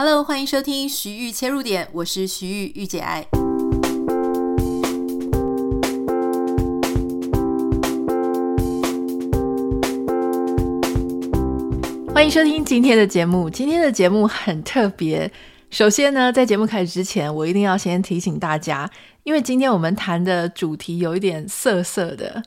Hello，欢迎收听徐玉切入点，我是徐玉玉姐爱。欢迎收听今天的节目。今天的节目很特别。首先呢，在节目开始之前，我一定要先提醒大家，因为今天我们谈的主题有一点涩涩的。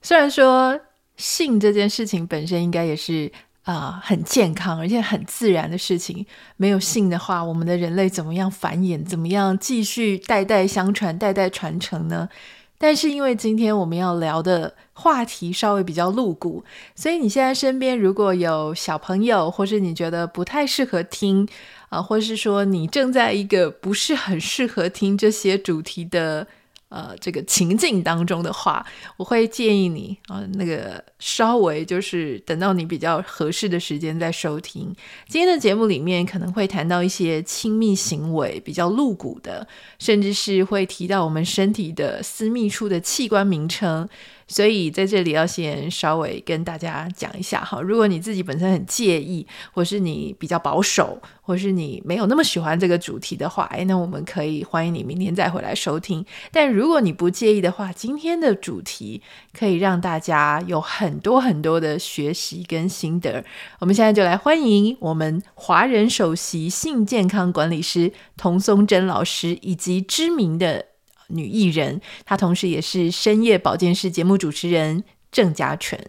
虽然说性这件事情本身应该也是。啊、呃，很健康而且很自然的事情。没有性的话，我们的人类怎么样繁衍？怎么样继续代代相传、代代传承呢？但是因为今天我们要聊的话题稍微比较露骨，所以你现在身边如果有小朋友，或是你觉得不太适合听啊、呃，或是说你正在一个不是很适合听这些主题的。呃，这个情境当中的话，我会建议你啊、那个稍微就是等到你比较合适的时间再收听。今天的节目里面可能会谈到一些亲密行为比较露骨的，甚至是会提到我们身体的私密处的器官名称。所以在这里要先稍微跟大家讲一下哈，如果你自己本身很介意，或是你比较保守，或是你没有那么喜欢这个主题的话，诶，那我们可以欢迎你明天再回来收听。但如果你不介意的话，今天的主题可以让大家有很多很多的学习跟心得。我们现在就来欢迎我们华人首席性健康管理师童松珍老师，以及知名的。女艺人，她同时也是深夜保健室节目主持人郑家纯。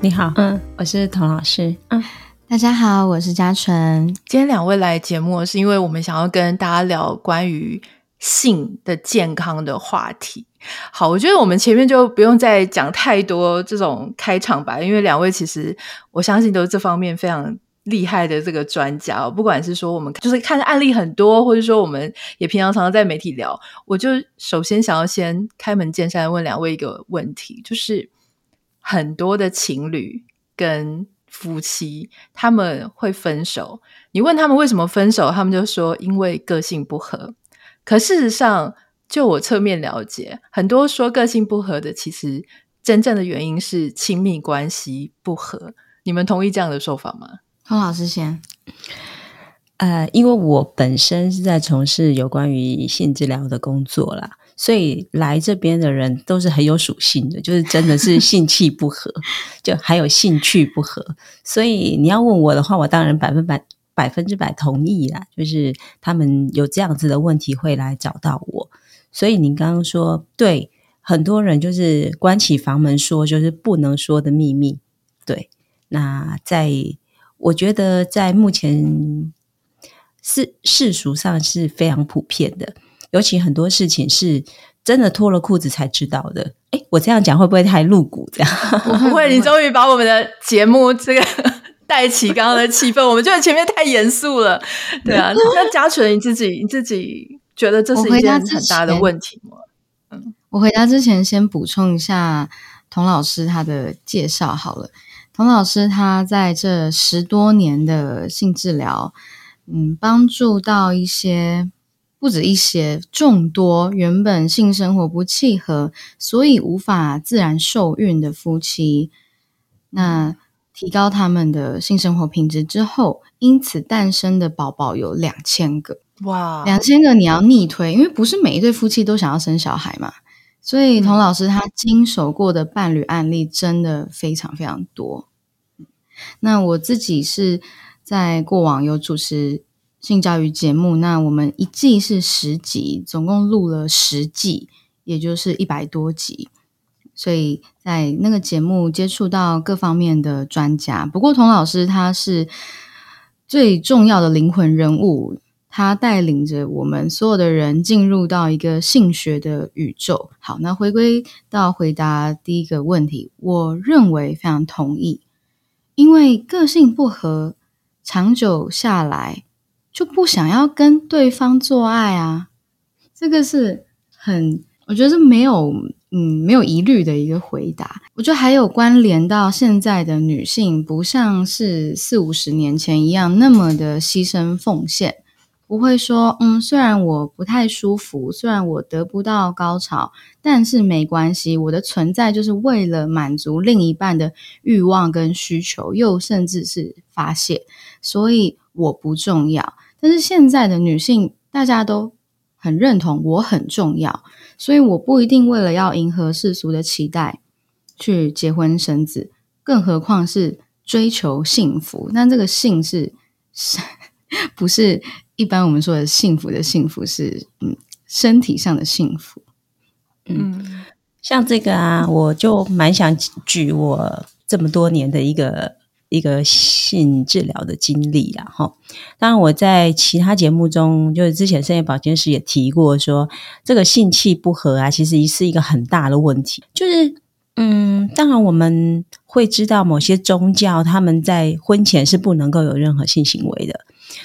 你好，嗯，我是童老师，嗯，大家好，我是嘉纯。今天两位来节目，是因为我们想要跟大家聊关于性的健康的话题。好，我觉得我们前面就不用再讲太多这种开场白，因为两位其实我相信都是这方面非常厉害的这个专家。不管是说我们就是看案例很多，或者说我们也平常常常在媒体聊，我就首先想要先开门见山问两位一个问题，就是很多的情侣跟夫妻他们会分手，你问他们为什么分手，他们就说因为个性不合。可事实上，就我侧面了解，很多说个性不合的，其实真正的原因是亲密关系不合。你们同意这样的说法吗？洪老师先。呃，因为我本身是在从事有关于性治疗的工作啦，所以来这边的人都是很有属性的，就是真的是 性气不合，就还有兴趣不合。所以你要问我的话，我当然百分百百分之百同意啦，就是他们有这样子的问题会来找到我。所以您刚刚说，对，很多人就是关起房门说，就是不能说的秘密。对，那在我觉得在目前世世俗上是非常普遍的，尤其很多事情是真的脱了裤子才知道的。诶，我这样讲会不会太露骨？这样 不会，你终于把我们的节目这个 带起刚刚的气氛，我们觉得前面太严肃了。对啊，那嘉纯你自己，你自己。觉得这是一件很大的问题吗？嗯，我回答之前先补充一下童老师他的介绍好了。童老师他在这十多年的性治疗，嗯，帮助到一些不止一些众多原本性生活不契合，所以无法自然受孕的夫妻，那提高他们的性生活品质之后，因此诞生的宝宝有两千个。哇，两千个你要逆推，因为不是每一对夫妻都想要生小孩嘛，所以童老师他经手过的伴侣案例真的非常非常多。那我自己是在过往有主持性教育节目，那我们一季是十集，总共录了十季，也就是一百多集，所以在那个节目接触到各方面的专家。不过童老师他是最重要的灵魂人物。他带领着我们所有的人进入到一个性学的宇宙。好，那回归到回答第一个问题，我认为非常同意，因为个性不合，长久下来就不想要跟对方做爱啊。这个是很，我觉得是没有，嗯，没有疑虑的一个回答。我觉得还有关联到现在的女性，不像是四五十年前一样那么的牺牲奉献。不会说，嗯，虽然我不太舒服，虽然我得不到高潮，但是没关系，我的存在就是为了满足另一半的欲望跟需求，又甚至是发泄，所以我不重要。但是现在的女性，大家都很认同我很重要，所以我不一定为了要迎合世俗的期待去结婚生子，更何况是追求幸福。那这个幸是是 不是？一般我们说的幸福的幸福是，嗯，身体上的幸福。嗯，像这个啊，我就蛮想举我这么多年的一个一个性治疗的经历啦。哈。当然，我在其他节目中，就是之前深夜保健师也提过说，这个性气不合啊，其实是一个很大的问题。就是，嗯，当然我们会知道某些宗教他们在婚前是不能够有任何性行为的。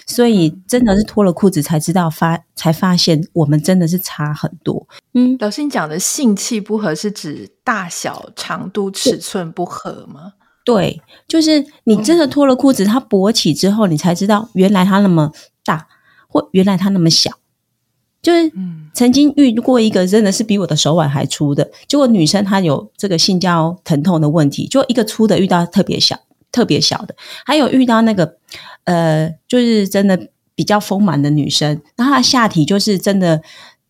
所以真的是脱了裤子才知道发，才发现我们真的是差很多。嗯，老师，你讲的性器不合是指大小、长度、尺寸不合吗？对，就是你真的脱了裤子，它勃起之后，你才知道原来它那么大，或原来它那么小。就是曾经遇过一个真的是比我的手腕还粗的，结果女生她有这个性交疼痛的问题，就一个粗的遇到特别小。特别小的，还有遇到那个，呃，就是真的比较丰满的女生，那她下体就是真的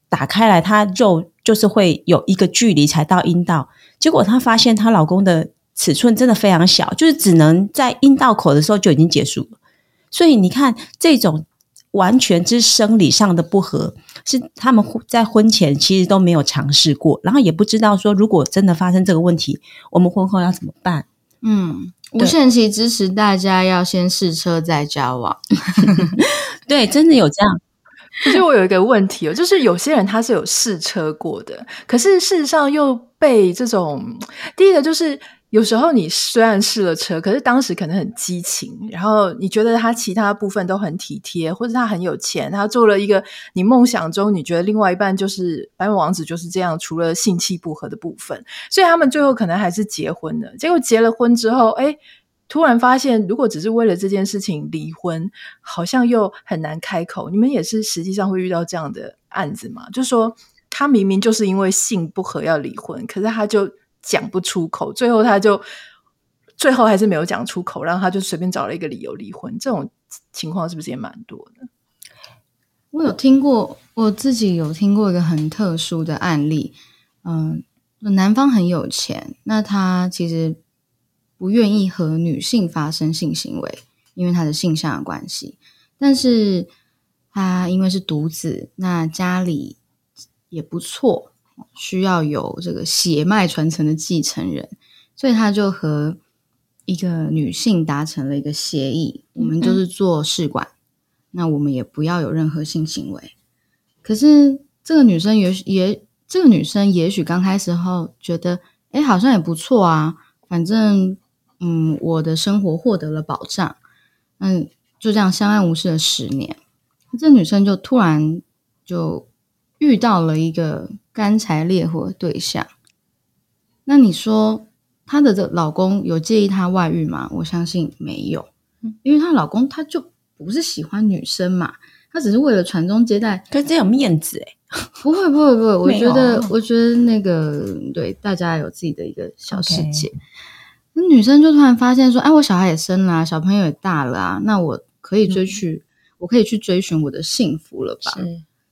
打开来，她肉就是会有一个距离才到阴道，结果她发现她老公的尺寸真的非常小，就是只能在阴道口的时候就已经结束了。所以你看，这种完全之生理上的不合，是他们在婚前其实都没有尝试过，然后也不知道说，如果真的发生这个问题，我们婚后要怎么办？嗯。无限期支持大家要先试车再交往，对，真的有这样。可是我有一个问题哦，就是有些人他是有试车过的，可是事实上又被这种第一个就是。有时候你虽然试了车，可是当时可能很激情，然后你觉得他其他部分都很体贴，或者他很有钱，他做了一个你梦想中你觉得另外一半就是白马王子就是这样，除了性气不合的部分，所以他们最后可能还是结婚了。结果结了婚之后，哎，突然发现如果只是为了这件事情离婚，好像又很难开口。你们也是实际上会遇到这样的案子吗？就是说他明明就是因为性不合要离婚，可是他就。讲不出口，最后他就最后还是没有讲出口，然后他就随便找了一个理由离婚。这种情况是不是也蛮多的？我有听过，我自己有听过一个很特殊的案例。嗯，男方很有钱，那他其实不愿意和女性发生性行为，因为他的性向的关系。但是他因为是独子，那家里也不错。需要有这个血脉传承的继承人，所以他就和一个女性达成了一个协议，我们就是做试管，那我们也不要有任何性行为。可是这个女生也许也，这个女生也许刚开始后觉得，哎，好像也不错啊，反正嗯，我的生活获得了保障，嗯，就这样相安无事了十年。这女生就突然就遇到了一个。干柴烈火的对象，那你说她的这老公有介意她外遇吗？我相信没有，因为她老公他就不是喜欢女生嘛，他只是为了传宗接代，可是这有面子诶，不会不会不会，我觉得我觉得那个对大家有自己的一个小世界。那.女生就突然发现说，哎，我小孩也生了啊，小朋友也大了啊，那我可以追去，嗯、我可以去追寻我的幸福了吧？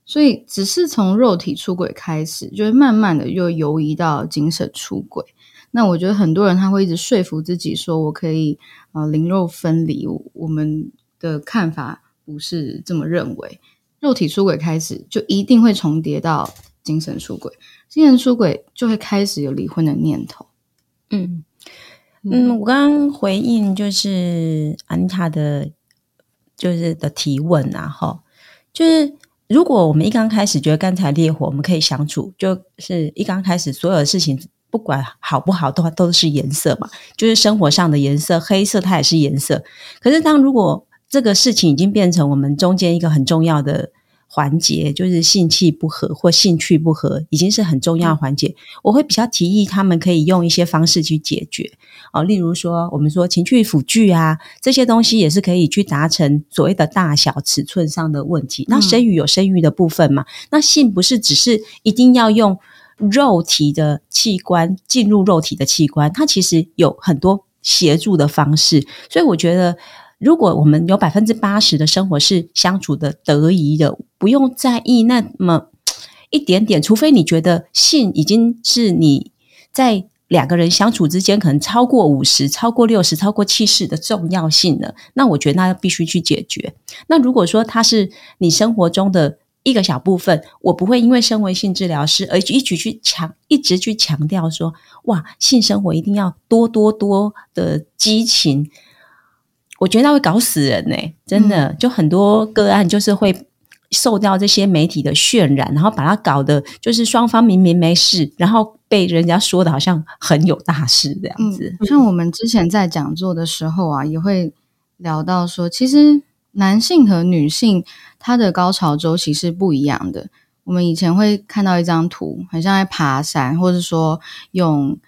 是。所以，只是从肉体出轨开始，就会慢慢的又游移到精神出轨。那我觉得很多人他会一直说服自己说，我可以呃灵肉分离。我们的看法不是这么认为，肉体出轨开始就一定会重叠到精神出轨，精神出轨就会开始有离婚的念头。嗯嗯，我刚刚回应就是安妮塔的，就是的提问啊，哈，就是。如果我们一刚开始觉得干柴烈火，我们可以相处，就是一刚开始所有的事情不管好不好，都都是颜色嘛，就是生活上的颜色，黑色它也是颜色。可是当如果这个事情已经变成我们中间一个很重要的环节，就是性气不合或兴趣不合，已经是很重要的环节。我会比较提议他们可以用一些方式去解决哦，例如说我们说情趣辅具啊，这些东西也是可以去达成所谓的大小尺寸上的问题。那生育有生育的部分嘛，那性不是只是一定要用肉体的器官进入肉体的器官，它其实有很多协助的方式，所以我觉得。如果我们有百分之八十的生活是相处的得宜的，不用在意那么一点点，除非你觉得性已经是你在两个人相处之间可能超过五十、超过六十、超过七十的重要性了，那我觉得那必须去解决。那如果说它是你生活中的一个小部分，我不会因为身为性治疗师而一直去强、一直去强调说，哇，性生活一定要多多多的激情。我觉得他会搞死人呢、欸，真的，就很多个案就是会受到这些媒体的渲染，然后把它搞得就是双方明明没事，然后被人家说的好像很有大事这样子。像我们之前在讲座的时候啊，也会聊到说，其实男性和女性他的高潮周期是不一样的。我们以前会看到一张图，很像在爬山，或者说用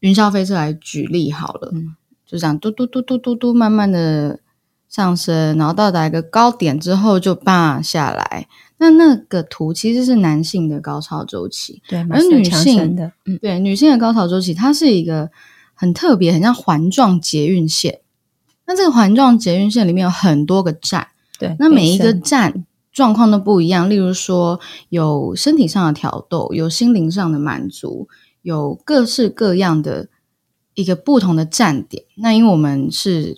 云霄飞车来举例好了。嗯就这样嘟嘟嘟嘟嘟嘟，慢慢的上升，然后到达一个高点之后就叭下来。那那个图其实是男性的高潮周期，对，而女性的，嗯，对，女性的高潮周期，它是一个很特别，很像环状捷运线。那这个环状捷运线里面有很多个站，对，那每一个站状况都不一样。例如说，有身体上的挑逗，有心灵上的满足，有各式各样的。一个不同的站点，那因为我们是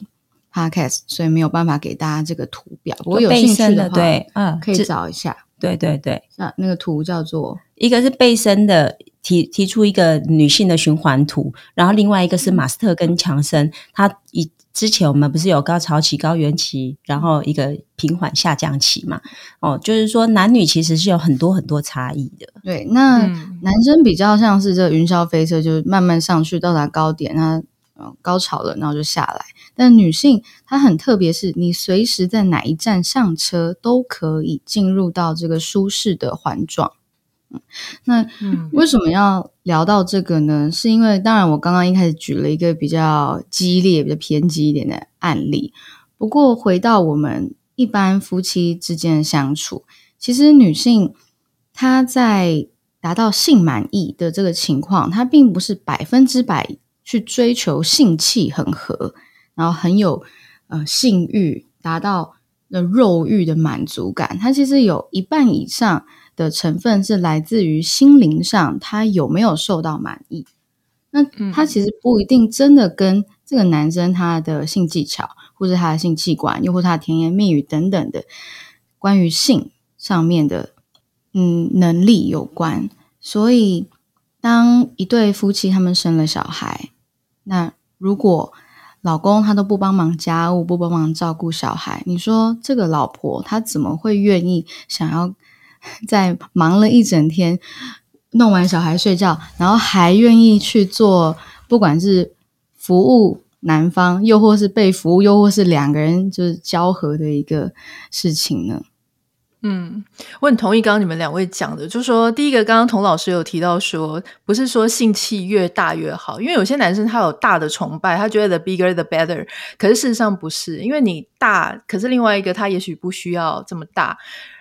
podcast，所以没有办法给大家这个图表。不过有兴趣的话，对，嗯，可以找一下。对对对，那那个图叫做一个是贝森的提提出一个女性的循环图，然后另外一个是马斯特跟强森，他一。之前我们不是有高潮期、高原期，然后一个平缓下降期嘛？哦，就是说男女其实是有很多很多差异的。对，那男生比较像是这云霄飞车，就是慢慢上去到达高点，那高潮了，然后就下来。但女性她很特别，是你随时在哪一站上车都可以进入到这个舒适的环状。嗯，那为什么要聊到这个呢？是因为当然我刚刚一开始举了一个比较激烈、比较偏激一点的案例。不过回到我们一般夫妻之间的相处，其实女性她在达到性满意的这个情况，她并不是百分之百去追求性气很和，然后很有呃性欲，达到的肉欲的满足感。她其实有一半以上。的成分是来自于心灵上，他有没有受到满意？那他其实不一定真的跟这个男生他的性技巧，或者他的性器官，又或他的甜言蜜语等等的关于性上面的嗯能力有关。所以，当一对夫妻他们生了小孩，那如果老公他都不帮忙家务，不帮忙照顾小孩，你说这个老婆她怎么会愿意想要？在忙了一整天，弄完小孩睡觉，然后还愿意去做，不管是服务男方，又或是被服务，又或是两个人就是交合的一个事情呢？嗯，我很同意刚刚你们两位讲的，就是说第一个，刚刚童老师有提到说，不是说性器越大越好，因为有些男生他有大的崇拜，他觉得 the bigger the better，可是事实上不是，因为你大，可是另外一个他也许不需要这么大。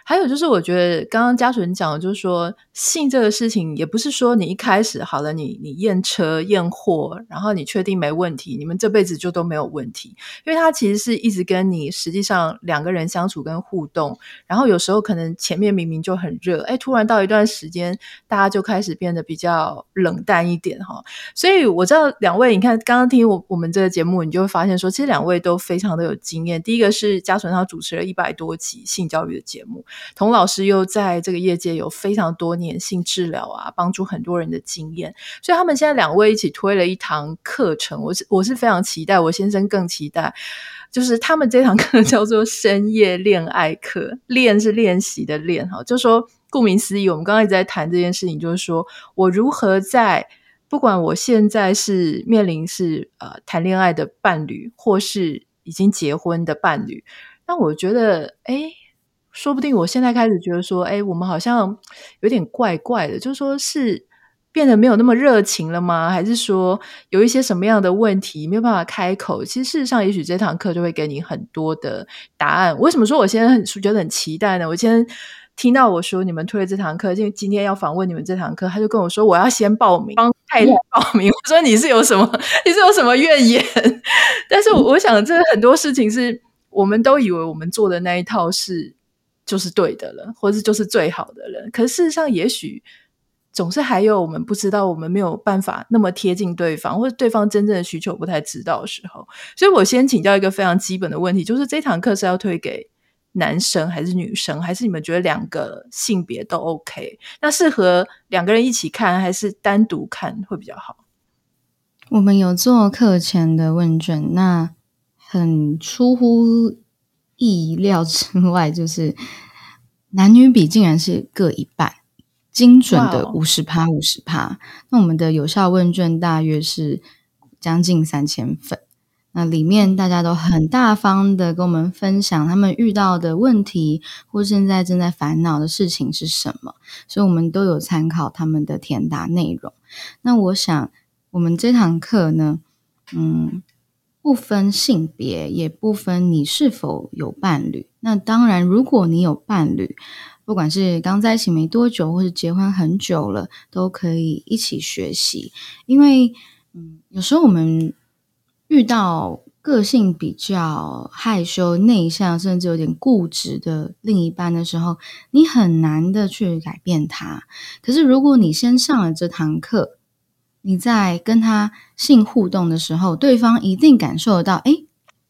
还有就是，我觉得刚刚嘉纯讲的，就是说性这个事情，也不是说你一开始好了，你你验车验货，然后你确定没问题，你们这辈子就都没有问题，因为他其实是一直跟你实际上两个人相处跟互动，然后有时候可能前面明明就很热，哎，突然到一段时间，大家就开始变得比较冷淡一点哈。所以我知道两位，你看刚刚听我我们这个节目，你就会发现说，其实两位都非常的有经验。第一个是嘉纯，他主持了一百多集性教育的节目。童老师又在这个业界有非常多年性治疗啊，帮助很多人的经验，所以他们现在两位一起推了一堂课程，我是我是非常期待，我先生更期待，就是他们这堂课 叫做深夜恋爱课，练是练习的练哈，就说顾名思义，我们刚刚一直在谈这件事情，就是说我如何在不管我现在是面临是呃谈恋爱的伴侣，或是已经结婚的伴侣，那我觉得哎。说不定我现在开始觉得说，哎，我们好像有点怪怪的，就是说是变得没有那么热情了吗？还是说有一些什么样的问题没有办法开口？其实事实上，也许这堂课就会给你很多的答案。为什么说我现在很觉得很期待呢？我今天听到我说你们推了这堂课，就今天要访问你们这堂课，他就跟我说我要先报名，帮太太报名。我说你是有什么？你是有什么怨言？但是我想，这很多事情是我们都以为我们做的那一套是。就是对的了，或者就是最好的人。可是事实上，也许总是还有我们不知道，我们没有办法那么贴近对方，或者对方真正的需求不太知道的时候。所以我先请教一个非常基本的问题，就是这堂课是要推给男生还是女生，还是你们觉得两个性别都 OK？那适合两个人一起看，还是单独看会比较好？我们有做课前的问卷，那很出乎。意料之外，就是男女比竟然是各一半，精准的五十趴五十趴。那我们的有效问卷大约是将近三千份，那里面大家都很大方的跟我们分享他们遇到的问题，或现在正在烦恼的事情是什么，所以我们都有参考他们的填答内容。那我想，我们这堂课呢，嗯。不分性别，也不分你是否有伴侣。那当然，如果你有伴侣，不管是刚在一起没多久，或是结婚很久了，都可以一起学习。因为，嗯，有时候我们遇到个性比较害羞、内向，甚至有点固执的另一半的时候，你很难的去改变他。可是，如果你先上了这堂课，你在跟他性互动的时候，对方一定感受得到，哎，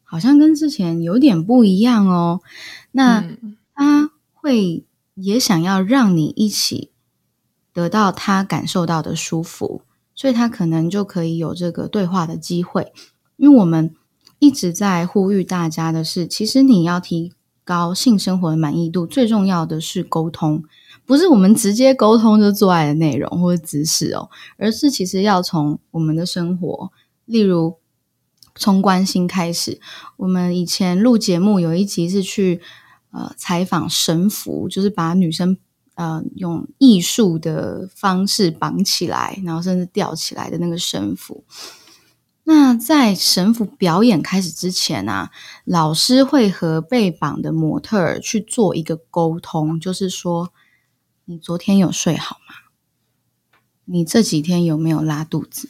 好像跟之前有点不一样哦。那他会也想要让你一起得到他感受到的舒服，所以他可能就可以有这个对话的机会。因为我们一直在呼吁大家的是，其实你要提高性生活的满意度，最重要的是沟通。不是我们直接沟通就做爱的内容或者姿势哦，而是其实要从我们的生活，例如从关心开始。我们以前录节目有一集是去呃采访神符，就是把女生呃用艺术的方式绑起来，然后甚至吊起来的那个神符。那在神父表演开始之前啊，老师会和被绑的模特儿去做一个沟通，就是说。你昨天有睡好吗？你这几天有没有拉肚子？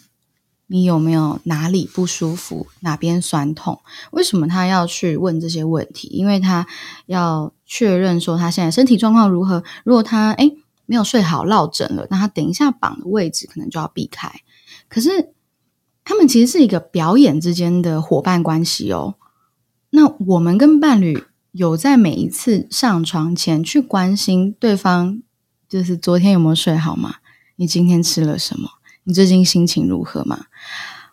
你有没有哪里不舒服？哪边酸痛？为什么他要去问这些问题？因为他要确认说他现在身体状况如何。如果他诶没有睡好落枕了，那他等一下绑的位置可能就要避开。可是他们其实是一个表演之间的伙伴关系哦。那我们跟伴侣有在每一次上床前去关心对方。就是昨天有没有睡好吗？你今天吃了什么？你最近心情如何吗？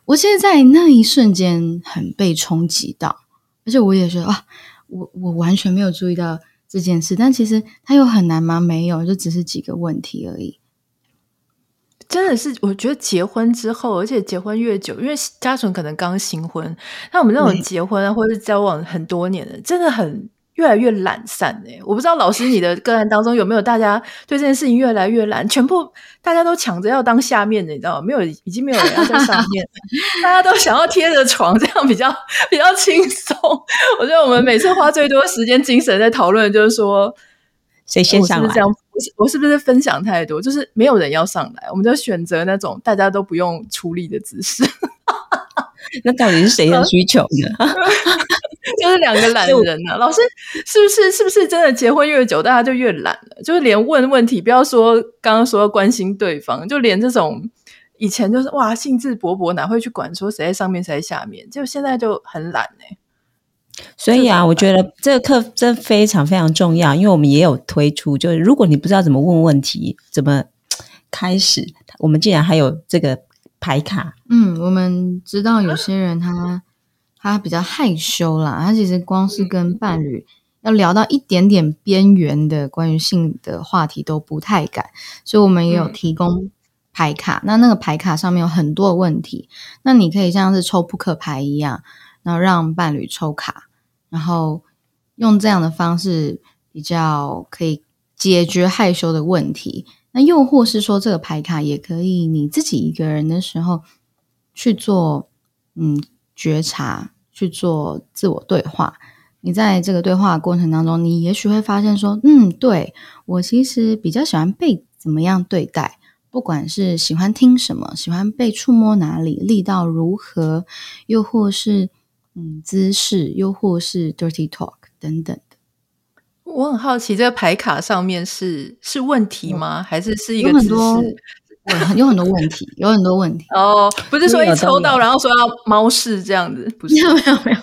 我其实，在那一瞬间很被冲击到，而且我也觉得啊，我我完全没有注意到这件事。但其实它有很难吗？没有，就只是几个问题而已。真的是，我觉得结婚之后，而且结婚越久，因为家纯可能刚新婚，那我们那种结婚啊，或者是交往很多年的，真的很。越来越懒散哎，我不知道老师你的个案当中有没有大家对这件事情越来越懒，全部大家都抢着要当下面的，你知道吗？没有，已经没有人要在上面，大家都想要贴着床，这样比较 比较轻松。我觉得我们每次花最多时间精神在讨论，就是说谁先上来？我是不是这样？我是我是不是分享太多？就是没有人要上来，我们就选择那种大家都不用出力的姿势。那到底是谁的需求呢？就是两个懒人呢、啊。老师是不是是不是真的结婚越久，大家就越懒了？就是连问问题，不要说刚刚说要关心对方，就连这种以前就是哇兴致勃勃，哪会去管说谁在上面谁在下面？就现在就很懒呢、欸。所以啊，我觉得这个课真非常非常重要，因为我们也有推出，就是如果你不知道怎么问问题，怎么开始，我们竟然还有这个牌卡。嗯，我们知道有些人他。他比较害羞啦，他其实光是跟伴侣要聊到一点点边缘的关于性的话题都不太敢，所以我们也有提供牌卡。那那个牌卡上面有很多问题，那你可以像是抽扑克牌一样，然后让伴侣抽卡，然后用这样的方式比较可以解决害羞的问题。那又或是说，这个牌卡也可以你自己一个人的时候去做，嗯，觉察，去做自我对话。你在这个对话过程当中，你也许会发现说，嗯，对，我其实比较喜欢被怎么样对待，不管是喜欢听什么，喜欢被触摸哪里，力道如何，又或是嗯姿势，又或是 dirty talk 等等。我很好奇，这个牌卡上面是是问题吗？还是是一个很多？有很多问题，有很多问题。哦，不是说一抽到，然后说要猫式这样子，不是？没有没有没有。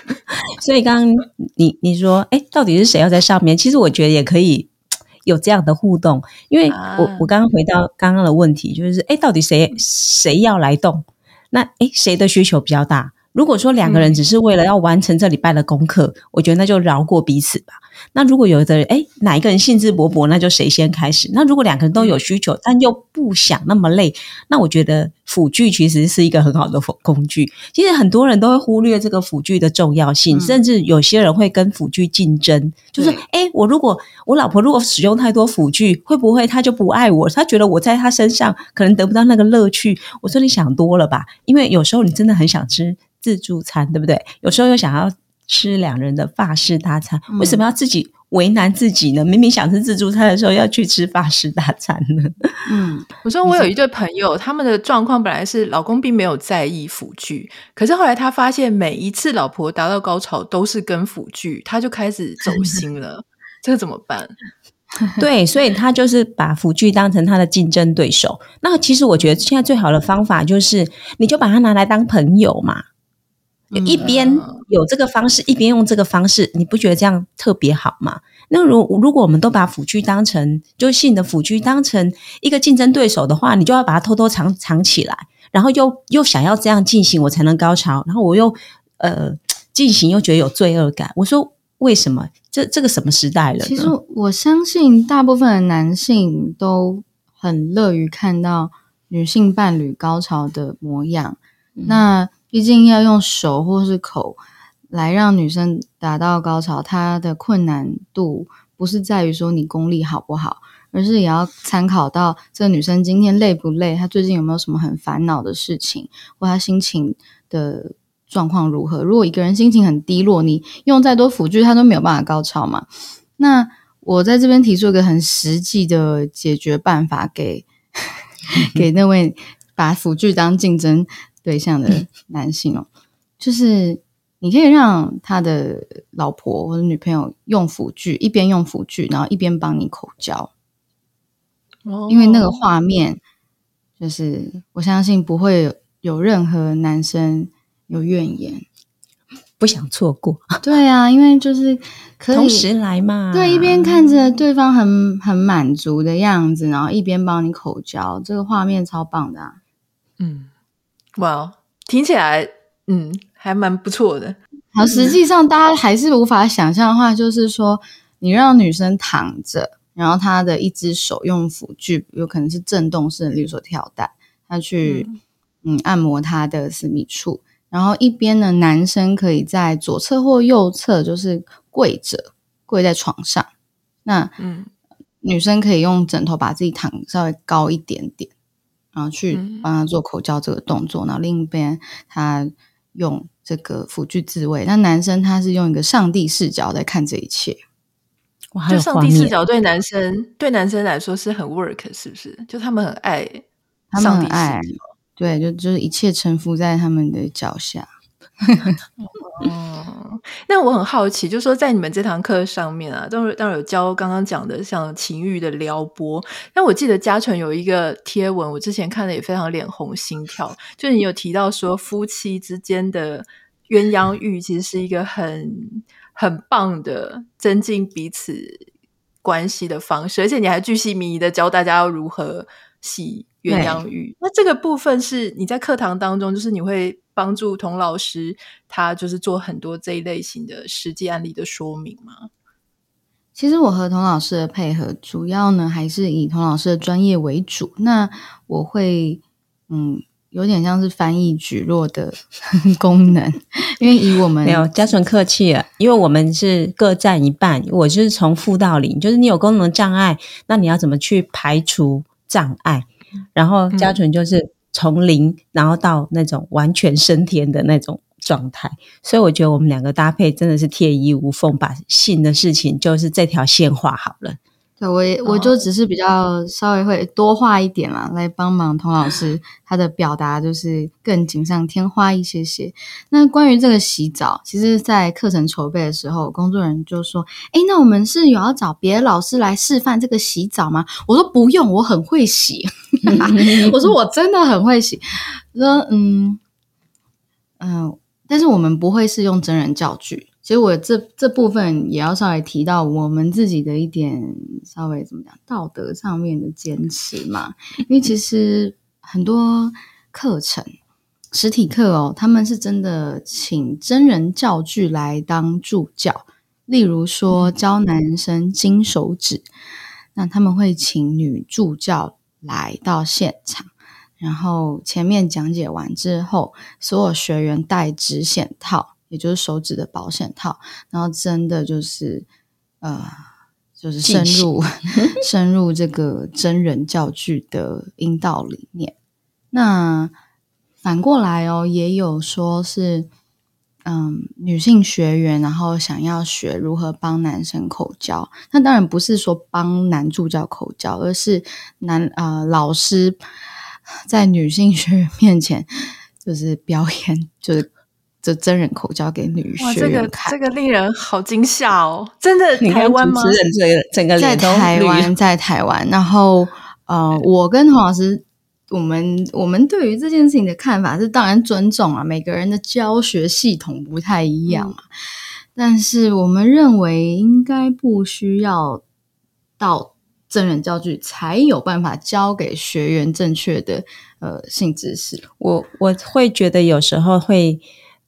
所以刚刚你你说，哎，到底是谁要在上面？其实我觉得也可以 有这样的互动，因为我、啊、我刚刚回到刚刚的问题，就是哎，到底谁谁要来动？那哎，谁的需求比较大？如果说两个人只是为了要完成这礼拜的功课，嗯、我觉得那就饶过彼此吧。那如果有的人，诶，哪一个人兴致勃勃，那就谁先开始。那如果两个人都有需求，但又不想那么累，那我觉得辅具其实是一个很好的工具。其实很多人都会忽略这个辅具的重要性，嗯、甚至有些人会跟辅具竞争，就是哎，我如果我老婆如果使用太多辅具，会不会她就不爱我？她觉得我在她身上可能得不到那个乐趣。我说你想多了吧，因为有时候你真的很想吃。自助餐对不对？有时候又想要吃两人的法式大餐，嗯、为什么要自己为难自己呢？明明想吃自助餐的时候，要去吃法式大餐呢？嗯，我说我有一对朋友，他们的状况本来是老公并没有在意辅具，可是后来他发现每一次老婆达到高潮都是跟辅具，他就开始走心了。这个怎么办？对，所以他就是把辅具当成他的竞争对手。那其实我觉得现在最好的方法就是，你就把它拿来当朋友嘛。一边有这个方式，一边用这个方式，你不觉得这样特别好吗？那如如果我们都把辅具当成，就性的辅具当成一个竞争对手的话，你就要把它偷偷藏藏起来，然后又又想要这样进行我才能高潮，然后我又呃进行又觉得有罪恶感。我说为什么？这这个什么时代了？其实我相信大部分的男性都很乐于看到女性伴侣高潮的模样。嗯、那毕竟要用手或是口来让女生达到高潮，它的困难度不是在于说你功力好不好，而是也要参考到这个女生今天累不累，她最近有没有什么很烦恼的事情，或她心情的状况如何。如果一个人心情很低落，你用再多辅具，她都没有办法高潮嘛。那我在这边提出一个很实际的解决办法，给 给那位把辅具当竞争对象的男性哦，就是你可以让他的老婆或者女朋友用辅具，一边用辅具，然后一边帮你口交，哦，因为那个画面，就是我相信不会有任何男生有怨言，不想错过。对啊，因为就是可以同时来嘛，对，一边看着对方很很满足的样子，然后一边帮你口交，这个画面超棒的啊，嗯。哇，wow, 听起来嗯还蛮不错的。好，实际上大家还是无法想象的话，就是说你让女生躺着，然后她的一只手用辅具，有可能是震动式的，例如说跳蛋，她去嗯，嗯按摩她的私密处，然后一边呢，男生可以在左侧或右侧，就是跪着跪在床上，那嗯，女生可以用枕头把自己躺稍微高一点点。然后去帮他做口交这个动作，嗯、然后另一边他用这个辅具自慰。那男生他是用一个上帝视角在看这一切。哇，就上帝视角对男生对男生来说是很 work，是不是？就他们很爱，他们很爱，对，就就是一切臣服在他们的脚下。嗯，那我很好奇，就说在你们这堂课上面啊，都当然有教刚刚讲的像情欲的撩拨。但我记得嘉纯有一个贴文，我之前看的也非常脸红心跳，就是你有提到说夫妻之间的鸳鸯浴其实是一个很很棒的增进彼此关系的方式，而且你还巨细靡遗的教大家要如何洗鸳鸯浴。那这个部分是你在课堂当中，就是你会。帮助童老师，他就是做很多这一类型的实际案例的说明吗？其实我和童老师的配合，主要呢还是以童老师的专业为主。那我会嗯有点像是翻译蒟蒻的 功能，因为以我们没有嘉纯客气了，因为我们是各占一半，我就是从负到零，就是你有功能障碍，那你要怎么去排除障碍？然后嘉纯就是从零，然后到那种完全升天的那种状态，所以我觉得我们两个搭配真的是天衣无缝，把信的事情就是这条线画好了。对，我也我就只是比较稍微会多画一点啦，来帮忙童老师 他的表达就是更锦上添花一些些。那关于这个洗澡，其实，在课程筹备的时候，工作人员就说：“哎，那我们是有要找别的老师来示范这个洗澡吗？”我说：“不用，我很会洗。”我说：“我真的很会洗。”说：“嗯嗯、呃，但是我们不会是用真人教具。”其实我这这部分也要稍微提到我们自己的一点稍微怎么讲道德上面的坚持嘛，因为其实很多课程实体课哦，他们是真的请真人教具来当助教，例如说教男生金手指，那他们会请女助教来到现场，然后前面讲解完之后，所有学员戴指险套。也就是手指的保险套，然后真的就是呃，就是深入 深入这个真人教具的阴道里面。那反过来哦，也有说是嗯，女性学员然后想要学如何帮男生口交，那当然不是说帮男助教口交，而是男呃老师在女性学员面前就是表演，就是。这真人口交给女学员看，这个这个令人好惊吓哦！真的台湾吗？整个在台湾，在台湾。然后呃，我跟童老师，我们我们对于这件事情的看法是，当然尊重啊，每个人的教学系统不太一样啊。嗯、但是我们认为，应该不需要到真人教具才有办法教给学员正确的呃性知识。我我会觉得有时候会。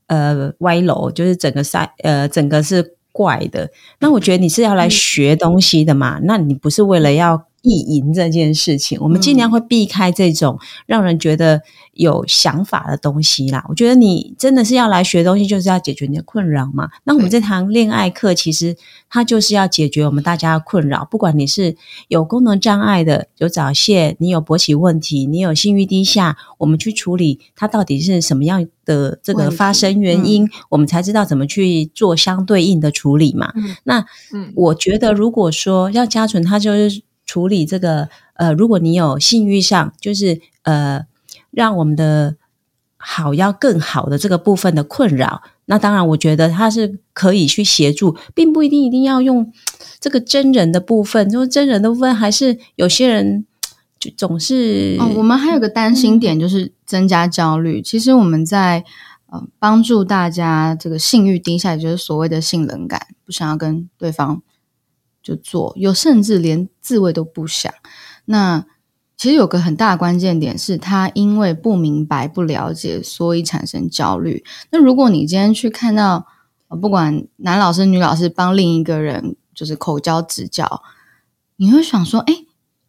呃，歪楼就是整个塞，呃，整个是怪的。那我觉得你是要来学东西的嘛？嗯、那你不是为了要意淫这件事情？我们尽量会避开这种让人觉得有想法的东西啦。我觉得你真的是要来学东西，就是要解决你的困扰嘛。那我们这堂恋爱课其实它就是要解决我们大家的困扰，不管你是有功能障碍的，有早泄，你有勃起问题，你有性欲低下，我们去处理它到底是什么样的这个发生原因，嗯、我们才知道怎么去做相对应的处理嘛。嗯、那我觉得如果说要加纯，它就是。处理这个呃，如果你有性欲上，就是呃，让我们的好要更好的这个部分的困扰，那当然我觉得他是可以去协助，并不一定一定要用这个真人的部分，就是真人的部分还是有些人就总是哦。我们还有个担心点就是增加焦虑。嗯、其实我们在呃帮助大家这个性欲低下，也就是所谓的性冷感，不想要跟对方。就做，有甚至连自慰都不想。那其实有个很大的关键点是，他因为不明白、不了解，所以产生焦虑。那如果你今天去看到，不管男老师、女老师帮另一个人就是口交指教，你会想说：哎，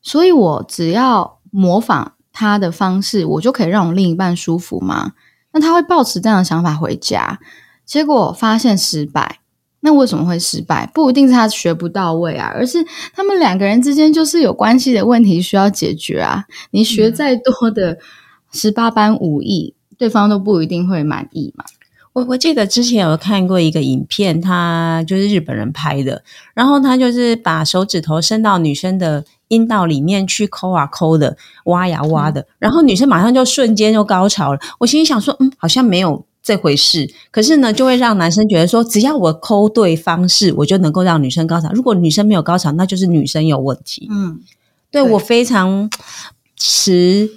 所以我只要模仿他的方式，我就可以让我另一半舒服吗？那他会抱持这样的想法回家，结果发现失败。那为什么会失败？不一定是他学不到位啊，而是他们两个人之间就是有关系的问题需要解决啊。你学再多的十八般武艺，嗯、对方都不一定会满意嘛。我我记得之前有看过一个影片，他就是日本人拍的，然后他就是把手指头伸到女生的阴道里面去抠啊抠的，挖呀挖的，嗯、然后女生马上就瞬间就高潮了。我心里想说，嗯，好像没有。这回事，可是呢，就会让男生觉得说，只要我抠对方式，我就能够让女生高潮。如果女生没有高潮，那就是女生有问题。嗯，对，对我非常持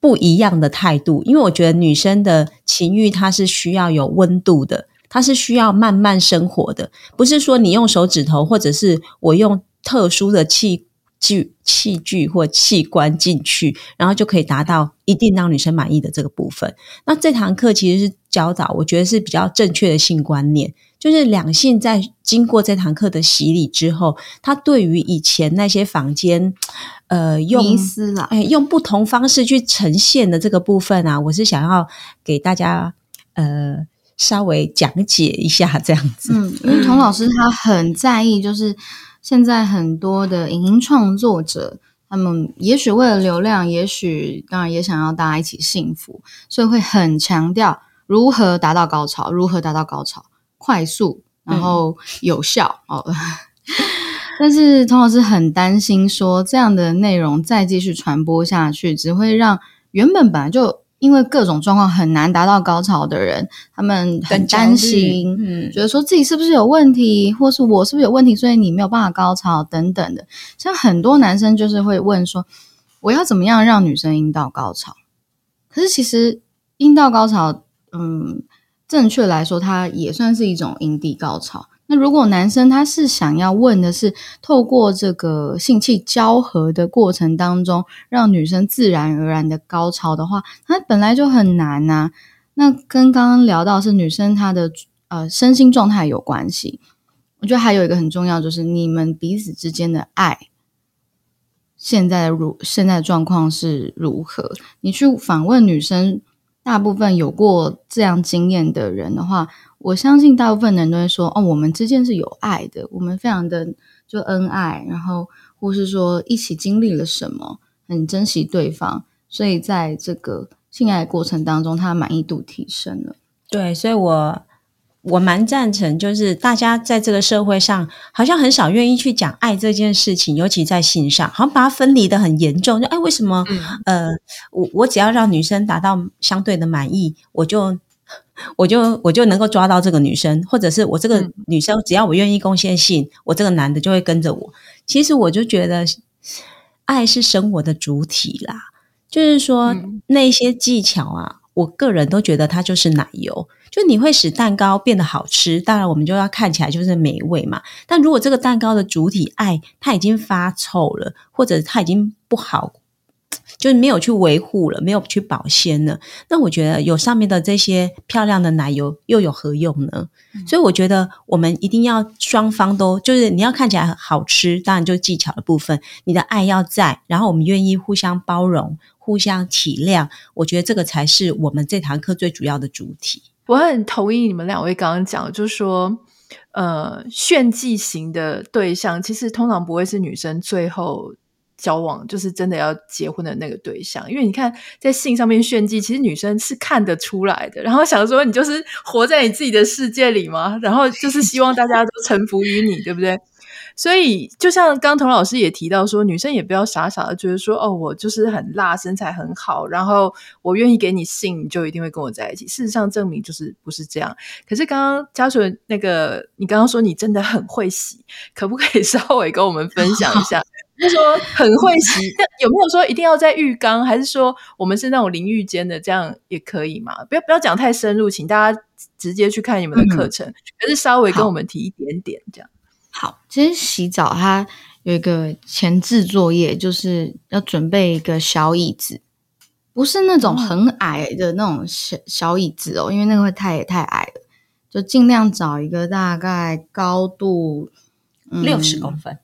不一样的态度，因为我觉得女生的情欲它是需要有温度的，它是需要慢慢生活的，不是说你用手指头，或者是我用特殊的器。具器具或器官进去，然后就可以达到一定让女生满意的这个部分。那这堂课其实是教导，我觉得是比较正确的性观念，就是两性在经过这堂课的洗礼之后，他对于以前那些房间，呃，用哎，用不同方式去呈现的这个部分啊，我是想要给大家呃稍微讲解一下这样子。嗯，因为童老师他很在意，就是现在很多的影音创作者，他们也许为了流量，也许当然也想要大家一起幸福，所以会很强调如何达到高潮，如何达到高潮。快速，然后有效、嗯、哦。但是童老师很担心，说这样的内容再继续传播下去，只会让原本本来就因为各种状况很难达到高潮的人，他们很担心，嗯，觉得说自己是不是有问题，或是我是不是有问题，所以你没有办法高潮等等的。像很多男生就是会问说，我要怎么样让女生阴道高潮？可是其实阴道高潮，嗯。正确来说，它也算是一种阴蒂高潮。那如果男生他是想要问的是，透过这个性器交合的过程当中，让女生自然而然的高潮的话，那本来就很难呐、那跟刚刚聊到是女生她的呃身心状态有关系。我觉得还有一个很重要，就是你们彼此之间的爱，现在的如现在的状况是如何？你去访问女生。大部分有过这样经验的人的话，我相信大部分人都会说：“哦，我们之间是有爱的，我们非常的就恩爱，然后或是说一起经历了什么，很珍惜对方，所以在这个性爱过程当中，他满意度提升了。”对，所以我。我蛮赞成，就是大家在这个社会上，好像很少愿意去讲爱这件事情，尤其在性上，好像把它分离的很严重。就哎，为什么？嗯、呃，我我只要让女生达到相对的满意，我就 我就我就能够抓到这个女生，或者是我这个女生只要我愿意贡献性，我这个男的就会跟着我。其实我就觉得，爱是生活的主体啦，就是说、嗯、那些技巧啊。我个人都觉得它就是奶油，就你会使蛋糕变得好吃，当然我们就要看起来就是美味嘛。但如果这个蛋糕的主体爱它已经发臭了，或者它已经不好，就是没有去维护了，没有去保鲜了，那我觉得有上面的这些漂亮的奶油又有何用呢？嗯。所以我觉得我们一定要双方都就是你要看起来好吃，当然就技巧的部分，你的爱要在，然后我们愿意互相包容。互相体谅，我觉得这个才是我们这堂课最主要的主题。我很同意你们两位刚刚讲，就是说，呃，炫技型的对象其实通常不会是女生最后交往，就是真的要结婚的那个对象。因为你看，在性上面炫技，其实女生是看得出来的。然后想说，你就是活在你自己的世界里吗，然后就是希望大家都臣服于你，对不对？所以，就像刚童老师也提到说，女生也不要傻傻的，觉得说，哦，我就是很辣，身材很好，然后我愿意给你性，你就一定会跟我在一起。事实上，证明就是不是这样。可是，刚刚嘉纯那个，你刚刚说你真的很会洗，可不可以 稍微跟我们分享一下？就说很会洗，但有没有说一定要在浴缸，还是说我们是那种淋浴间的，这样也可以嘛？不要不要讲太深入，请大家直接去看你们的课程，还、嗯、是稍微跟我们提一点点这样。好，其实洗澡它有一个前置作业，就是要准备一个小椅子，不是那种很矮的那种小小椅子哦，因为那个会太太矮了，就尽量找一个大概高度六十公分，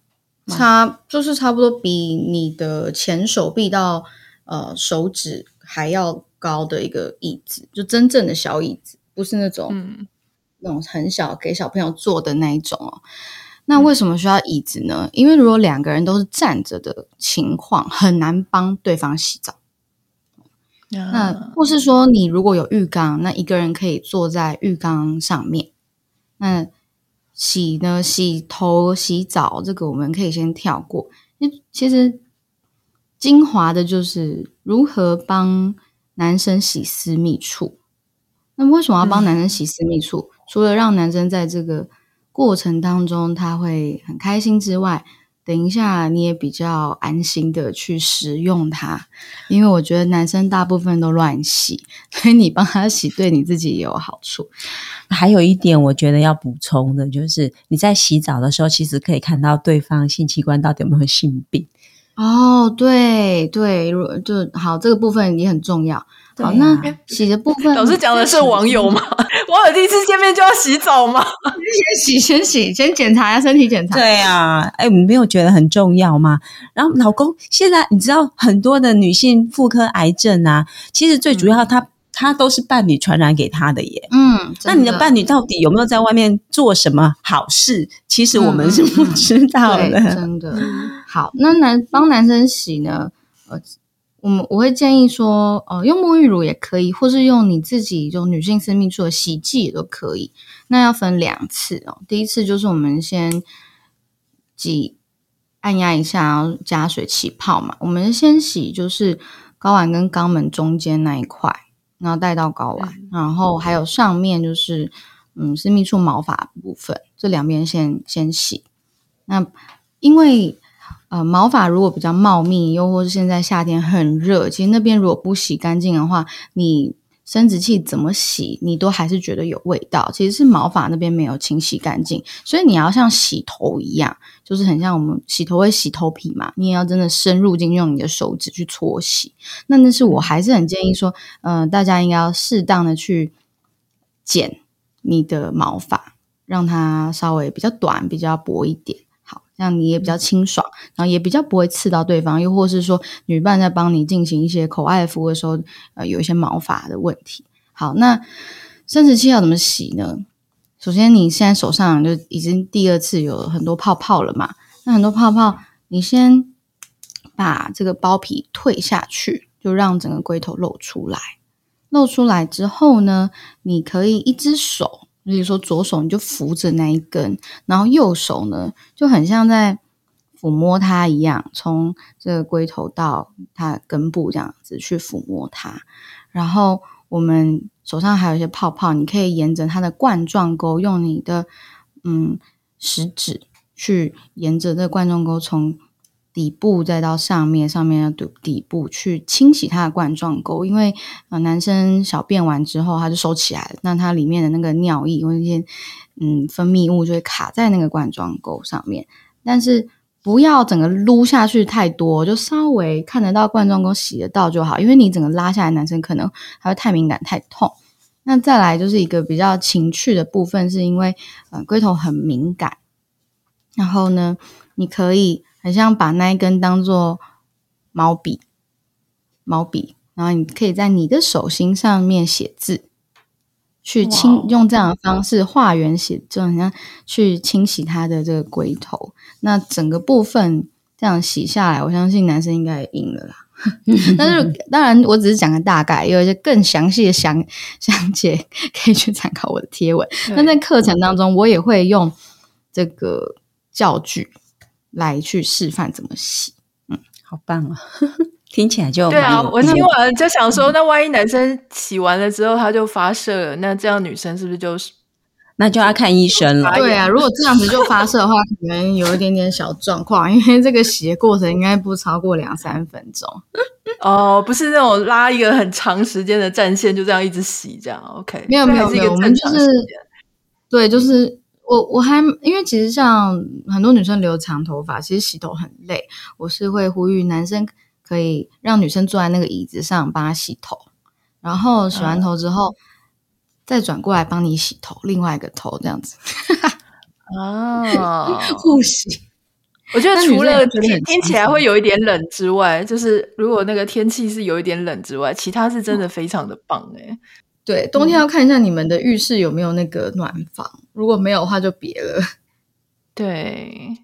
嗯、差就是差不多比你的前手臂到呃手指还要高的一个椅子，就真正的小椅子，不是那种、嗯、那种很小给小朋友坐的那一种哦。那为什么需要椅子呢？因为如果两个人都是站着的情况，很难帮对方洗澡。Uh. 那或是说，你如果有浴缸，那一个人可以坐在浴缸上面。那洗呢？洗头、洗澡，这个我们可以先跳过。因为其实精华的就是如何帮男生洗私密处。那为什么要帮男生洗私密处？嗯。除了让男生在这个过程当中他会很开心之外，等一下你也比较安心的去使用它，因为我觉得男生大部分都乱洗，所以你帮他洗对你自己也有好处。还有一点我觉得要补充的就是，你在洗澡的时候，其实可以看到对方性器官到底有没有性病。哦，对对，就好，这个部分也很重要。好，那洗的部分，老师讲的是网友吗？网友第一次见面就要洗澡吗？先洗，先洗，先检查一下身体检查。对啊，哎，你没有觉得很重要吗？然后老公，现在你知道很多的女性妇科癌症啊，其实最主要她。嗯他都是伴侣传染给他的耶。嗯，那你的伴侣到底有没有在外面做什么好事？其实我们是不知道的。嗯嗯、真的。好，那男帮男生洗呢？呃，我们我会建议说，呃，用沐浴乳也可以，或是用你自己就女性私密处的洗剂也都可以。那要分两次哦。第一次就是我们先挤按压一下，然后加水起泡嘛。我们先洗就是睾丸跟肛门中间那一块。然后带到睾丸，然后还有上面就是嗯私密处毛发部分，这两边先先洗。那因为呃毛发如果比较茂密，又或是现在夏天很热，其实那边如果不洗干净的话，你。生殖器怎么洗，你都还是觉得有味道。其实是毛发那边没有清洗干净，所以你要像洗头一样，就是很像我们洗头会洗头皮嘛，你也要真的深入进去用你的手指去搓洗。那那是我还是很建议说，嗯、呃，大家应该要适当的去剪你的毛发，让它稍微比较短、比较薄一点。这样你也比较清爽，然后也比较不会刺到对方，又或是说女伴在帮你进行一些口爱服务的时候，呃，有一些毛发的问题。好，那生殖器要怎么洗呢？首先，你现在手上就已经第二次有很多泡泡了嘛，那很多泡泡，你先把这个包皮退下去，就让整个龟头露出来。露出来之后呢，你可以一只手。比如说，左手你就扶着那一根，然后右手呢就很像在抚摸它一样，从这个龟头到它根部这样子去抚摸它。然后我们手上还有一些泡泡，你可以沿着它的冠状沟，用你的嗯食指去沿着这冠状沟从。底部再到上面，上面要底底部去清洗它的冠状沟，因为呃男生小便完之后，他就收起来了，那它里面的那个尿液或者一些嗯分泌物就会卡在那个冠状沟上面。但是不要整个撸下去太多，就稍微看得到冠状沟洗得到就好，因为你整个拉下来，男生可能还会太敏感太痛。那再来就是一个比较情趣的部分，是因为呃龟头很敏感，然后呢，你可以。很像把那一根当做毛笔，毛笔，然后你可以在你的手心上面写字，去清用这样的方式画圆写，就很像去清洗它的这个龟头。那整个部分这样洗下来，我相信男生应该也硬了啦。但是当然，我只是讲个大概，有一些更详细的详详解，可以去参考我的贴文。那在课程当中，我也会用这个教具。来去示范怎么洗，嗯，好棒啊！听起来就对啊。我听完就想说，那万一男生洗完了之后他就发射了，那这样女生是不是就是那就要看医生了？对啊，如果这样子就发射的话，可能有一点点小状况，因为这个洗的过程应该不超过两三分钟。哦，不是那种拉一个很长时间的战线，就这样一直洗这样。OK，没有没有没有，我们就是对，就是。我我还因为其实像很多女生留长头发，其实洗头很累。我是会呼吁男生可以让女生坐在那个椅子上帮她洗头，然后洗完头之后、嗯、再转过来帮你洗头，另外一个头这样子。啊，护洗。我觉得除了天听起来会有一点冷之外，就是如果那个天气是有一点冷之外，其他是真的非常的棒哎。对，冬天要看一下你们的浴室有没有那个暖房，嗯、如果没有的话就别了。对，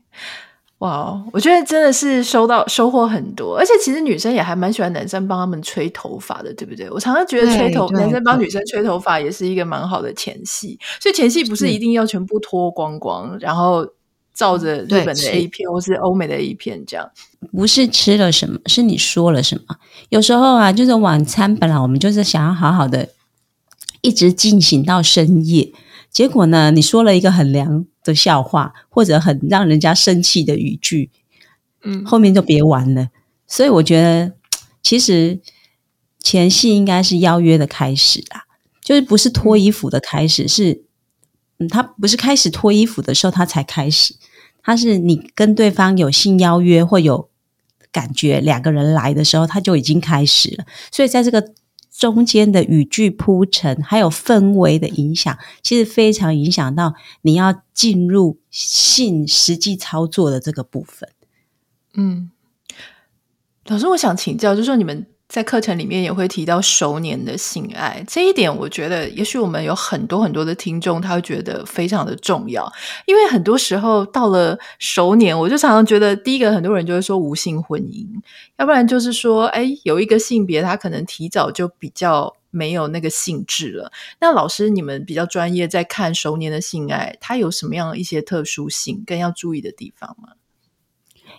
哇，我觉得真的是收到收获很多，而且其实女生也还蛮喜欢男生帮他们吹头发的，对不对？我常常觉得吹头男生帮女生吹头发也是一个蛮好的前戏，所以前戏不是一定要全部脱光光，然后照着日本的 A 片或是欧美的 A 片这样，不是吃了什么，是你说了什么。有时候啊，就是晚餐本来我们就是想要好好的。一直进行到深夜，结果呢，你说了一个很凉的笑话，或者很让人家生气的语句，嗯，后面就别玩了。所以我觉得，其实前戏应该是邀约的开始啦，就是不是脱衣服的开始，是嗯，他不是开始脱衣服的时候他才开始，他是你跟对方有性邀约或有感觉，两个人来的时候他就已经开始了。所以在这个中间的语句铺陈，还有氛围的影响，其实非常影响到你要进入性实际操作的这个部分。嗯，老师，我想请教，就是说你们。在课程里面也会提到熟年的性爱这一点，我觉得也许我们有很多很多的听众，他会觉得非常的重要，因为很多时候到了熟年，我就常常觉得，第一个很多人就会说无性婚姻，要不然就是说，哎，有一个性别他可能提早就比较没有那个性致了。那老师，你们比较专业，在看熟年的性爱，它有什么样一些特殊性跟要注意的地方吗？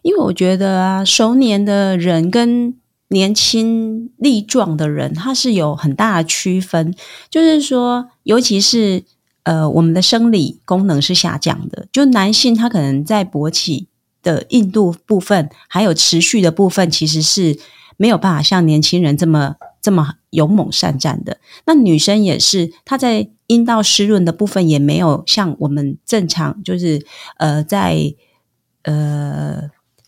因为我觉得啊，熟年的人跟年轻力壮的人，他是有很大的区分，就是说，尤其是呃，我们的生理功能是下降的，就男性他可能在勃起的硬度部分，还有持续的部分，其实是没有办法像年轻人这么这么勇猛善战的。那女生也是，她在阴道湿润的部分也没有像我们正常，就是呃，在呃，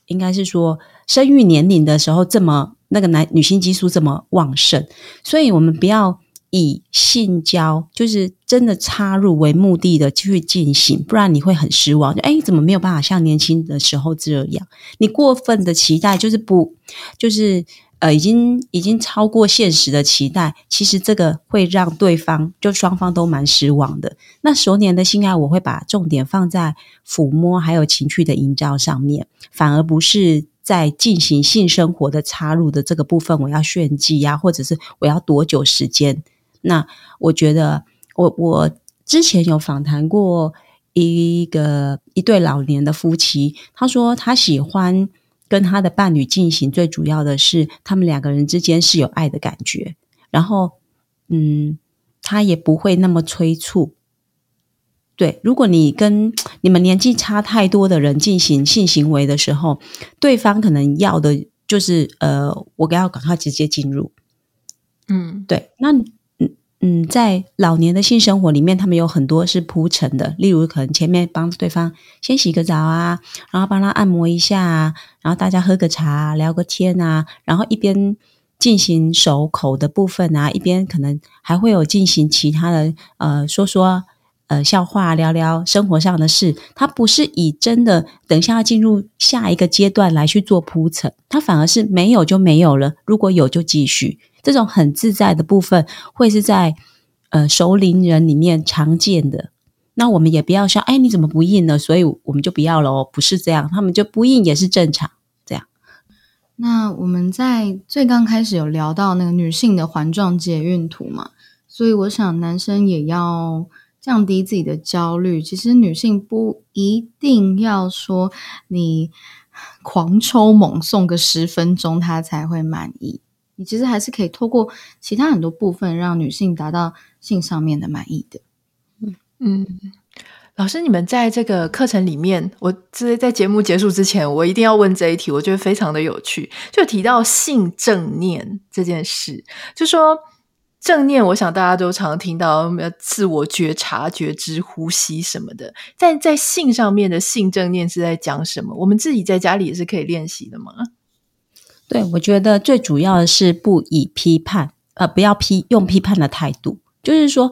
应该是说生育年龄的时候这么。那个男女性激素这么旺盛，所以我们不要以性交就是真的插入为目的的去进行，不然你会很失望。就诶，怎么没有办法像年轻的时候这样？你过分的期待就是不，就是呃，已经已经超过现实的期待，其实这个会让对方就双方都蛮失望的。那熟年的性爱，我会把重点放在抚摸还有情趣的营造上面，反而不是。在进行性生活的插入的这个部分，我要炫技呀，或者是我要多久时间？那我觉得我，我之前有访谈过一个一对老年的夫妻，他说他喜欢跟他的伴侣进行，最主要的是他们两个人之间是有爱的感觉，然后嗯，他也不会那么催促。对，如果你跟你们年纪差太多的人进行性行为的时候，对方可能要的就是呃，我要赶快直接进入。嗯，对。那嗯嗯，在老年的性生活里面，他们有很多是铺陈的，例如可能前面帮对方先洗个澡啊，然后帮他按摩一下啊，然后大家喝个茶，聊个天啊，然后一边进行手口的部分啊，一边可能还会有进行其他的呃，说说。呃，笑话聊聊生活上的事，他不是以真的等一下要进入下一个阶段来去做铺陈，他反而是没有就没有了，如果有就继续。这种很自在的部分，会是在呃熟龄人里面常见的。那我们也不要说，哎，你怎么不硬呢？所以我们就不要了哦，不是这样，他们就不硬也是正常。这样。那我们在最刚开始有聊到那个女性的环状节孕图嘛，所以我想男生也要。降低自己的焦虑，其实女性不一定要说你狂抽猛送个十分钟，她才会满意。你其实还是可以透过其他很多部分，让女性达到性上面的满意的。嗯嗯，老师，你们在这个课程里面，我这在节目结束之前，我一定要问这一题，我觉得非常的有趣，就提到性正念这件事，就说。正念，我想大家都常听到，要自我觉察、觉知、呼吸什么的。但在性上面的性正念是在讲什么？我们自己在家里也是可以练习的吗？对，我觉得最主要的是不以批判，呃，不要批用批判的态度。就是说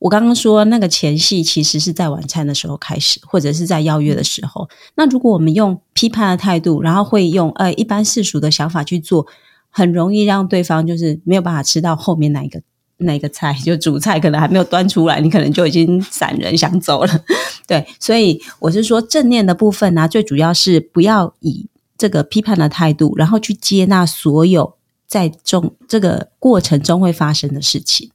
我刚刚说那个前戏，其实是在晚餐的时候开始，或者是在邀约的时候。那如果我们用批判的态度，然后会用呃一般世俗的想法去做。很容易让对方就是没有办法吃到后面那一个那一个菜，就主菜可能还没有端出来，你可能就已经闪人想走了。对，所以我是说正念的部分呢、最主要是不要以这个批判的态度，然后去接纳所有在中这个过程中会发生的事情。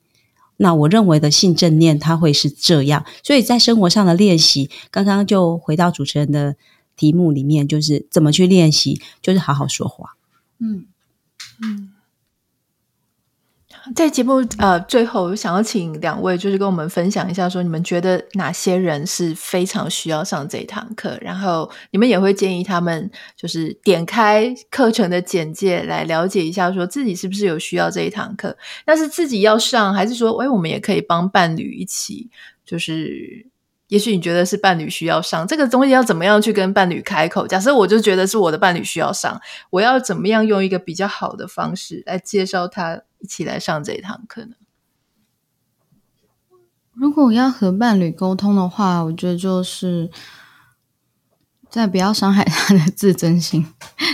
那我认为的性正念，它会是这样。所以在生活上的练习，刚刚就回到主持人的题目里面，就是怎么去练习，就是好好说话。嗯。嗯，在节目呃最后，想要请两位就是跟我们分享一下，说你们觉得哪些人是非常需要上这一堂课，然后你们也会建议他们就是点开课程的简介来了解一下，说自己是不是有需要这一堂课，那是自己要上，还是说，哎，我们也可以帮伴侣一起，就是也许你觉得是伴侣需要上这个东西，要怎么样去跟伴侣开口？假设我就觉得是我的伴侣需要上，我要怎么样用一个比较好的方式来介绍他一起来上这一堂课呢？如果我要和伴侣沟通的话，我觉得就是在不要伤害他的自尊心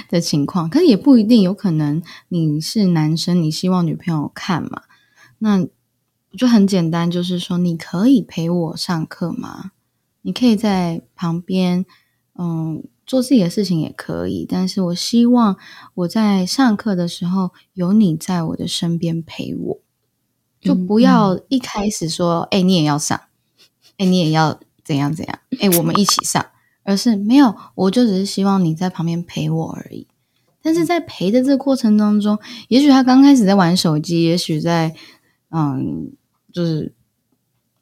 的情况，可是也不一定，有可能你是男生，你希望女朋友看嘛？那。就很简单，就是说，你可以陪我上课吗？你可以在旁边，嗯，做自己的事情也可以。但是我希望我在上课的时候有你在我的身边陪我，就不要一开始说，哎、嗯欸，你也要上，哎、欸，你也要怎样怎样，哎、欸，我们一起上，而是没有，我就只是希望你在旁边陪我而已。但是在陪的这个过程当中，也许他刚开始在玩手机，也许在，嗯。就是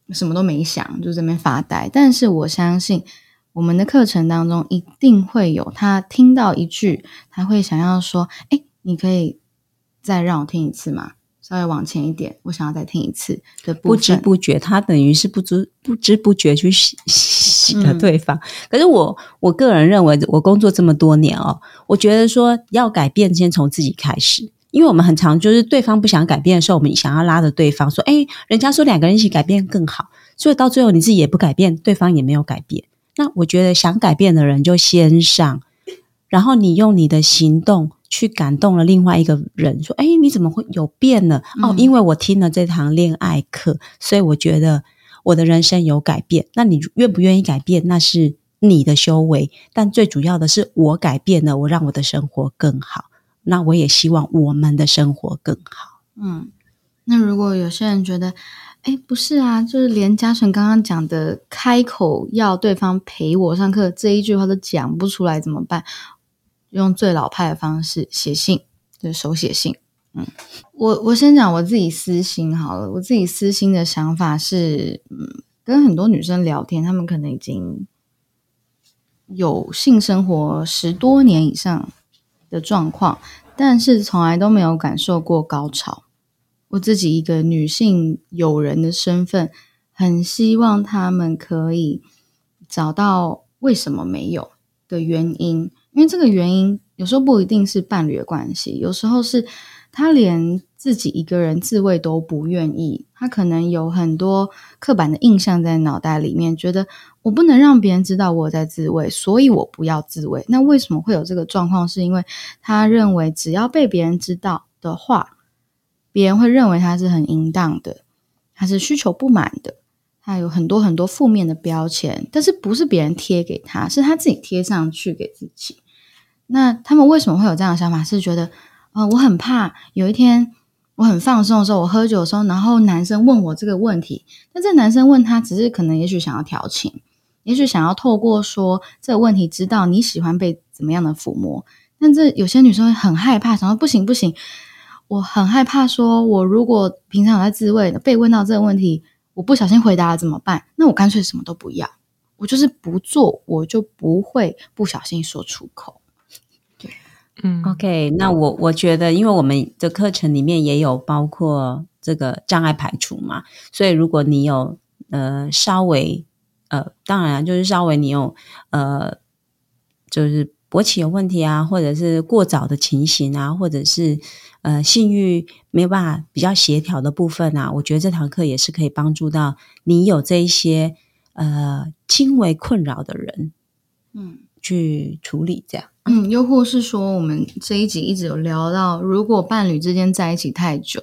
什么都没想，就在那边发呆。但是我相信，我们的课程当中一定会有他听到一句，他会想要说：“哎，你可以再让我听一次吗？稍微往前一点，我想要再听一次。”的不知不觉，他等于是不知不知不觉去洗洗了对方。可是我我个人认为，我工作这么多年哦，我觉得说要改变，先从自己开始。因为我们很常就是对方不想改变的时候，我们想要拉着对方说：“哎，人家说两个人一起改变更好。”所以到最后你自己也不改变，对方也没有改变。那我觉得想改变的人就先上，然后你用你的行动去感动了另外一个人，说：“哎，你怎么会有变呢？”嗯、哦，因为我听了这堂恋爱课，所以我觉得我的人生有改变。那你愿不愿意改变？那是你的修为，但最主要的是我改变了，我让我的生活更好。那我也希望我们的生活更好。嗯，那如果有些人觉得，哎，不是啊，就是连嘉诚刚刚讲的开口要对方陪我上课这一句话都讲不出来，怎么办？用最老派的方式写信，就是手写信。嗯，我我先讲我自己私心好了，我自己私心的想法是，嗯，跟很多女生聊天，她们可能已经有性生活十多年以上。的状况，但是从来都没有感受过高潮。我自己一个女性友人的身份，很希望他们可以找到为什么没有的原因，因为这个原因有时候不一定是伴侣的关系，有时候是他连自己一个人自慰都不愿意，他可能有很多刻板的印象在脑袋里面，觉得。我不能让别人知道我在自慰，所以我不要自慰。那为什么会有这个状况？是因为他认为只要被别人知道的话，别人会认为他是很淫荡的，他是需求不满的，他有很多很多负面的标签。但是不是别人贴给他，是他自己贴上去给自己。那他们为什么会有这样的想法？是觉得啊、我很怕有一天。我很放松的时候，我喝酒的时候，然后男生问我这个问题，但这男生问他只是可能，也许想要调情，也许想要透过说这个问题知道你喜欢被怎么样的抚摸。但这有些女生会很害怕，想说不行不行，我很害怕，说我如果平常有在自慰，被问到这个问题，我不小心回答了怎么办？那我干脆什么都不要，我就是不做，我就不会不小心说出口。嗯，OK，那我我觉得，因为我们的课程里面也有包括这个障碍排除嘛，所以如果你有呃稍微呃，当然就是稍微你有呃，就是勃起有问题啊，或者是过早的情形啊，或者是呃性欲没有办法比较协调的部分啊，我觉得这堂课也是可以帮助到你有这一些呃轻微困扰的人，嗯，去处理这样。嗯，又或是说，我们这一集一直有聊到，如果伴侣之间在一起太久，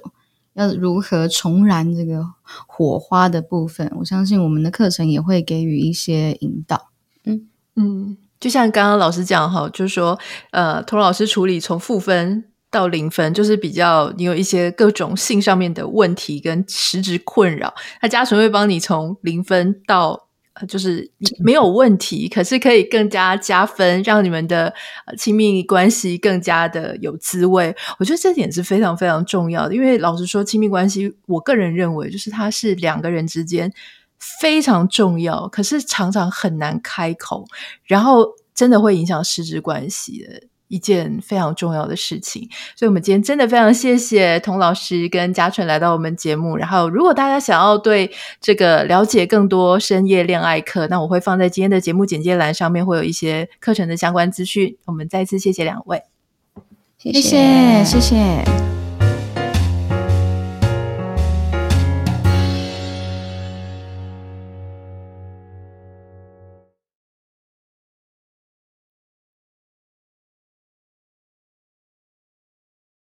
要如何重燃这个火花的部分，我相信我们的课程也会给予一些引导。嗯嗯，就像刚刚老师讲哈，就是说，呃，婵老师处理从负分到零分，就是比较你有一些各种性上面的问题跟实质困扰，那嘉纯会帮你从零分到。就是没有问题，可是可以更加加分，让你们的亲密关系更加的有滋味。我觉得这点是非常非常重要的，因为老实说，亲密关系，我个人认为，就是它是两个人之间非常重要，可是常常很难开口，然后真的会影响实质关系的一件非常重要的事情。所以，我们今天真的非常谢谢童老师跟嘉纯来到我们节目。然后，如果大家想要对这个了解更多深夜恋爱课，那我会放在今天的节目简介栏上面，会有一些课程的相关资讯。我们再次谢谢两位，谢谢，谢谢。